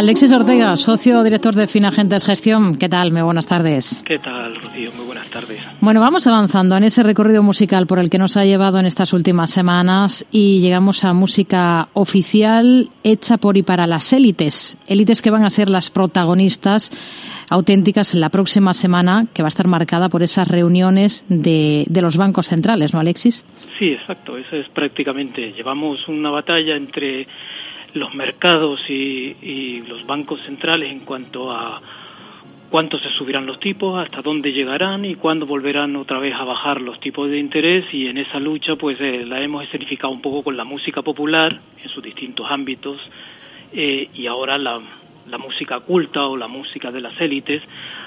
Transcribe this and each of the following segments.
Alexis Ortega, socio director de Finagentes Gestión. ¿Qué tal? Muy buenas tardes. ¿Qué tal, Rocío? Muy buenas tardes. Bueno, vamos avanzando en ese recorrido musical por el que nos ha llevado en estas últimas semanas y llegamos a música oficial hecha por y para las élites. Élites que van a ser las protagonistas auténticas la próxima semana, que va a estar marcada por esas reuniones de, de los bancos centrales, ¿no, Alexis? Sí, exacto. Eso es prácticamente. Llevamos una batalla entre los mercados y, los bancos centrales en cuanto a cuánto se subirán los tipos, hasta dónde llegarán y cuándo volverán otra vez a bajar los tipos de interés. Y en esa lucha pues eh, la hemos escenificado un poco con la música popular en sus distintos ámbitos eh, y ahora la, la música culta o la música de las élites,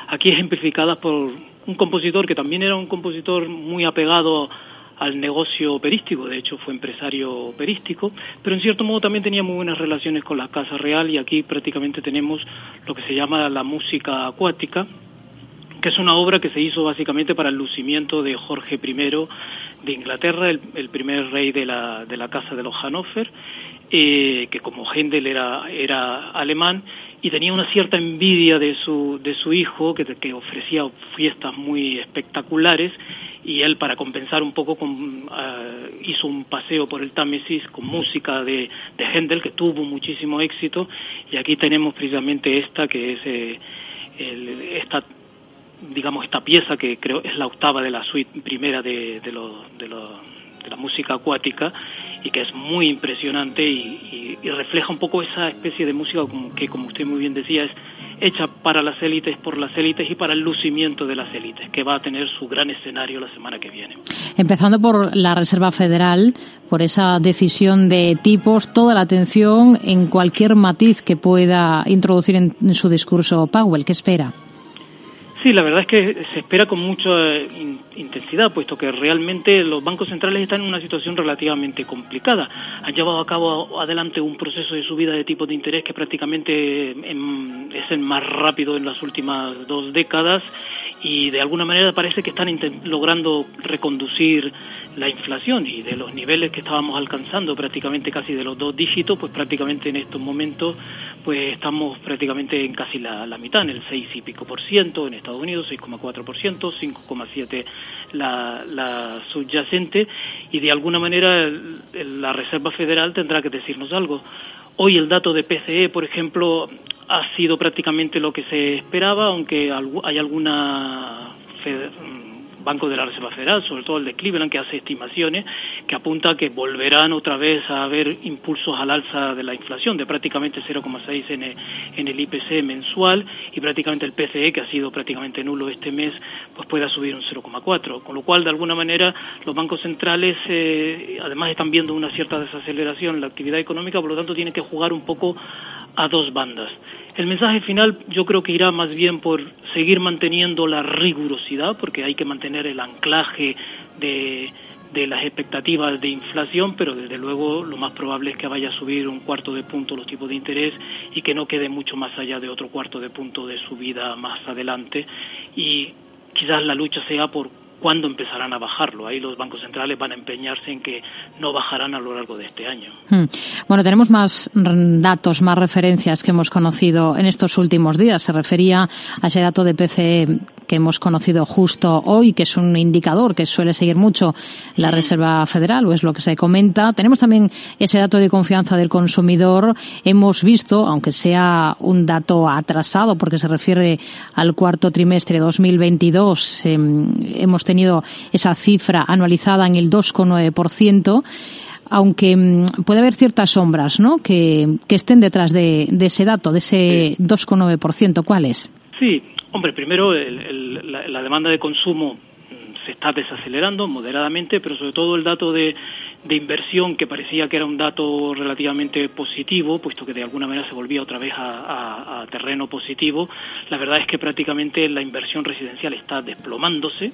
aquí ejemplificada por un compositor que también era un compositor muy apegado al negocio operístico, de hecho fue empresario operístico, pero en cierto modo también tenía muy buenas relaciones con la Casa Real y aquí prácticamente tenemos lo que se llama la música acuática, que es una obra que se hizo básicamente para el lucimiento de Jorge I de Inglaterra, el, primer rey de la, de la Casa de los Hannover, eh, que como Händel era, era alemán y tenía una cierta envidia de su, de su hijo, que, que ofrecía fiestas muy espectaculares, y él para compensar un poco con, uh, hizo un paseo por el Támesis con música de, de Händel que tuvo muchísimo éxito y aquí tenemos precisamente esta que es eh, el, esta digamos esta pieza que creo es la octava de la suite primera de, de, de, lo, de la música acuática y que es muy impresionante y, refleja un poco esa especie de música que como usted muy bien decía es hecha para las élites, por las élites y para el lucimiento de las élites, que va a tener su gran escenario la semana que viene. Empezando por la Reserva Federal, por esa decisión de tipos, toda la atención en cualquier matiz que pueda introducir en su discurso Powell. ¿Qué espera? Sí, la verdad es que se espera con mucha intensidad, puesto que realmente los bancos centrales están en una situación relativamente complicada. Han llevado a cabo adelante un proceso de subida de tipos de interés que prácticamente es el más rápido en las últimas dos décadas y de alguna manera parece que están logrando reconducir la inflación y de los niveles que estábamos alcanzando prácticamente casi de los dos dígitos, pues prácticamente en estos momentos pues estamos prácticamente en casi la, la mitad, en el 6 y pico por ciento, en Estados Unidos 6,4 por ciento, 5,7 la, la subyacente y de alguna manera la Reserva Federal tendrá que decirnos algo. Hoy el dato de PCE, por ejemplo, ha sido prácticamente lo que se esperaba, aunque hay alguna Banco de la Reserva Federal, sobre todo el de Cleveland, que hace estimaciones que apunta que volverán otra vez a haber impulsos al alza de la inflación de prácticamente 0,6 en, el, en el IPC mensual y prácticamente el PCE, que ha sido prácticamente nulo este mes, pues pueda subir un 0,4. Con lo cual, de alguna manera, los bancos centrales eh, además están viendo una cierta desaceleración en la actividad económica, por lo tanto tienen que jugar un poco a dos bandas. El mensaje final yo creo que irá más bien por seguir manteniendo la rigurosidad, porque hay que mantener el anclaje de, de las expectativas de inflación, pero desde luego lo más probable es que vaya a subir un cuarto de punto los tipos de interés y que no quede mucho más allá de otro cuarto de punto de subida más adelante. Y quizás la lucha sea por cuándo empezarán a bajarlo. Ahí los bancos centrales van a empeñarse en que no bajarán a lo largo de este año. Hmm. Bueno, tenemos más datos, más referencias que hemos conocido en estos últimos días. Se refería a ese dato de PCE que hemos conocido justo hoy, que es un indicador que suele seguir mucho la. Reserva Federal, o es lo que se comenta. Tenemos también ese dato de confianza del consumidor. Hemos visto, aunque sea un dato atrasado porque se refiere al cuarto trimestre de 2022, eh, hemos tenido esa cifra anualizada en el 2,9%, aunque mm, puede haber ciertas sombras ¿no? que, que estén detrás de, de, ese dato, de ese 2,9%. ¿Cuáles? Sí, hombre, primero el, la, demanda de consumo mm, se está desacelerando moderadamente, pero sobre todo el dato de, de, inversión que parecía que era un dato relativamente positivo, puesto que de alguna manera se volvía otra vez a, a terreno positivo, la verdad es que prácticamente la inversión residencial está desplomándose,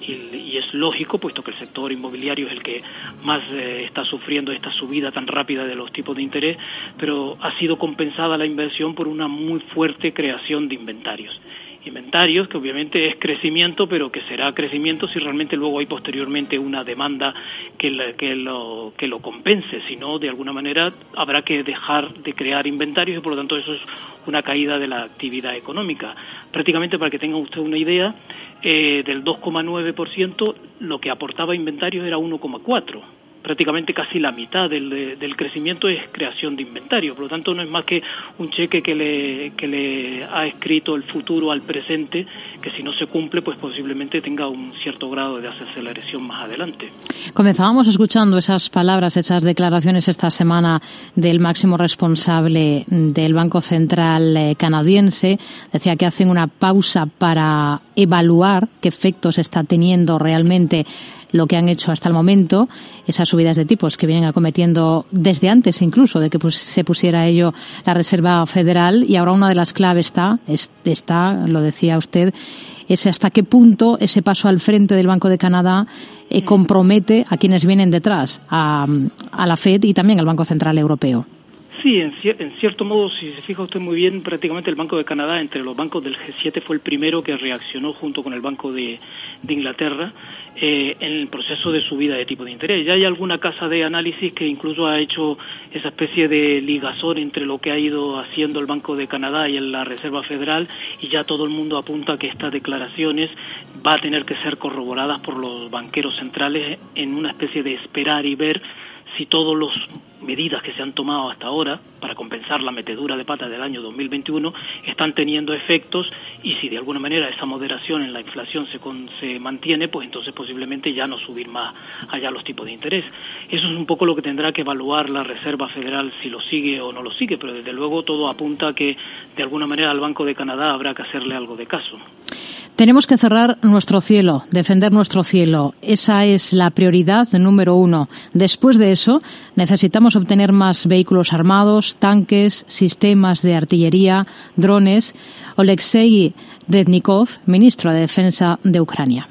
y, y, es lógico, puesto que el sector inmobiliario es el que más eh, está sufriendo esta subida tan rápida de los tipos de interés, pero ha sido compensada la inversión por una muy fuerte creación de inventarios. Inventarios, que obviamente es crecimiento, pero que será crecimiento si realmente luego hay posteriormente una demanda que, que, lo, que lo compense. Si no, de alguna manera habrá que dejar de crear inventarios y por lo tanto eso es una caída de la actividad económica. Prácticamente para que tenga usted una idea, eh, del 2,9% lo que aportaba inventarios era 1,4% prácticamente casi la mitad del, del, crecimiento es creación de inventario. Por lo tanto, no es más que un cheque que le, que le ha escrito el futuro al presente, que si no se cumple, pues posiblemente tenga un cierto grado de aceleración más adelante. Comenzábamos escuchando esas palabras, esas declaraciones esta semana del máximo responsable del Banco Central eh, canadiense. Decía que hacen una pausa para evaluar qué efectos está teniendo realmente lo que han hecho hasta el momento, esas subidas de tipos que vienen acometiendo desde antes incluso de que se pusiera ello la Reserva Federal y ahora una de las claves está, está, lo decía usted, es hasta qué punto ese paso al frente del Banco de Canadá eh, compromete a quienes vienen detrás, a, a la Fed y también al Banco Central Europeo. Sí, en, cierto modo, si se fija usted muy bien, prácticamente el Banco de Canadá, entre los bancos del G7, fue el primero que reaccionó junto con el Banco de, Inglaterra eh, en el proceso de subida de tipo de interés. Ya hay alguna casa de análisis que incluso ha hecho esa especie de ligazón entre lo que ha ido haciendo el Banco de Canadá y la Reserva Federal y ya todo el mundo apunta que estas declaraciones va a tener que ser corroboradas por los banqueros centrales en una especie de esperar y ver si todas las medidas que se han tomado hasta ahora para compensar la metedura de pata del año 2021 están teniendo efectos y si de alguna manera esa moderación en la inflación se, se mantiene, pues entonces posiblemente ya no subir más allá los tipos de interés. Eso es un poco lo que tendrá que evaluar la Reserva Federal si lo sigue o no lo sigue, pero desde luego todo apunta a que de alguna manera al Banco de Canadá habrá que hacerle algo de caso. Tenemos que cerrar nuestro cielo, defender nuestro cielo. Esa es la prioridad número uno. Después de eso, necesitamos obtener más vehículos armados, tanques, sistemas de artillería, drones. Oleksiy Rednikov, ministro de Defensa de Ucrania.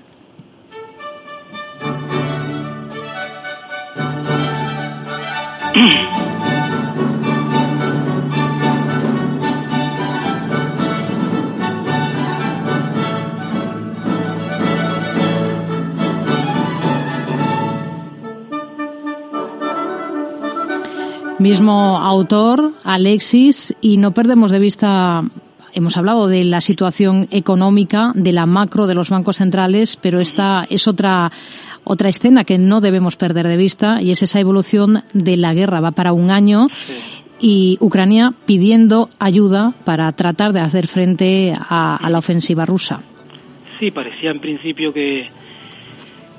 mismo autor, Alexis, y no perdemos de vista hemos hablado de la situación económica, de la macro de los bancos centrales, pero esta es otra otra escena que no debemos perder de vista y es esa evolución de la guerra. Va para un año y Ucrania pidiendo ayuda para tratar de hacer frente a la ofensiva rusa. Sí, parecía en principio que,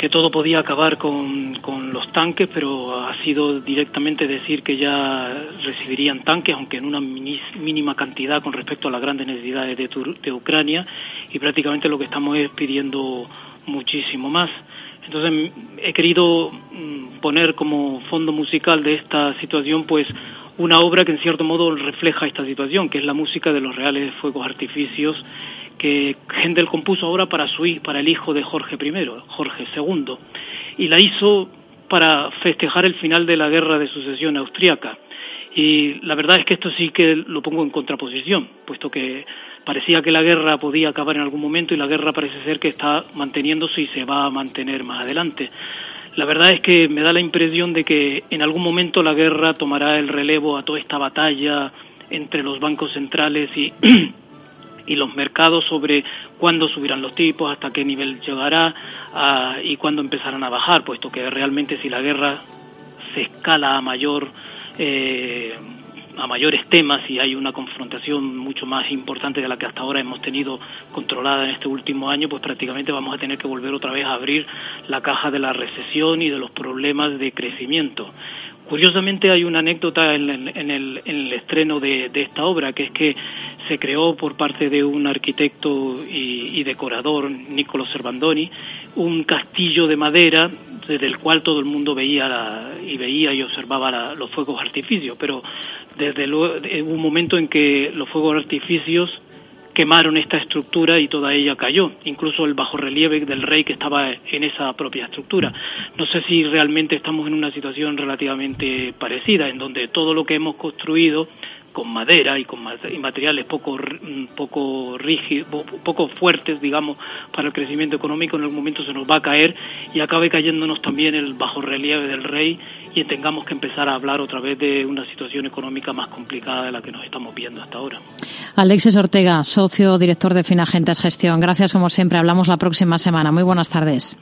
que todo podía acabar con, con, los tanques, pero ha sido directamente decir que ya recibirían tanques, aunque en una mínima cantidad con respecto a las grandes necesidades de, de Ucrania, y prácticamente lo que estamos es pidiendo muchísimo más. Entonces he querido mm, poner como fondo musical de esta situación, pues una obra que en cierto modo refleja esta situación, que es la música de los reales fuegos artificios que Händel compuso ahora para su para el hijo de Jorge I, Jorge II, y la hizo para festejar el final de la guerra de sucesión austriaca. Y la verdad es que esto sí que lo pongo en contraposición, puesto que parecía que la guerra podía acabar en algún momento y la guerra parece ser que está manteniéndose y se va a mantener más adelante. La verdad es que me da la impresión de que en algún momento la guerra tomará el relevo a toda esta batalla entre los bancos centrales y y los mercados sobre cuándo subirán los tipos, hasta qué nivel llegará ah, y cuándo empezarán a bajar, puesto que realmente si la guerra se escala a mayor eh, a mayores temas y hay una confrontación mucho más importante de la que hasta ahora hemos tenido controlada en este último año, pues prácticamente vamos a tener que volver otra vez a abrir la caja de la recesión y de los problemas de crecimiento. Curiosamente hay una anécdota en, el, estreno de, esta obra, que es que se creó por parte de un arquitecto y, decorador, Niccolo Servandoni, un castillo de madera desde el cual todo el mundo veía y veía y observaba los fuegos artificios, pero desde luego, hubo un momento en que los fuegos artificios quemaron esta estructura y toda ella cayó, incluso el bajo relieve del rey que estaba en esa propia estructura. No sé si realmente estamos en una situación relativamente parecida, en donde todo lo que hemos construido con madera y con materiales poco mm, poco rígidos, poco fuertes, digamos, para el crecimiento económico, en algún momento se nos va a caer y acabe cayéndonos también el bajo relieve del rey y tengamos que empezar a hablar otra vez de una situación económica más complicada de la que nos estamos viendo hasta ahora. Alexis Ortega, socio director de Finagentes Gestión. Gracias como siempre. Hablamos la próxima semana. Muy buenas tardes.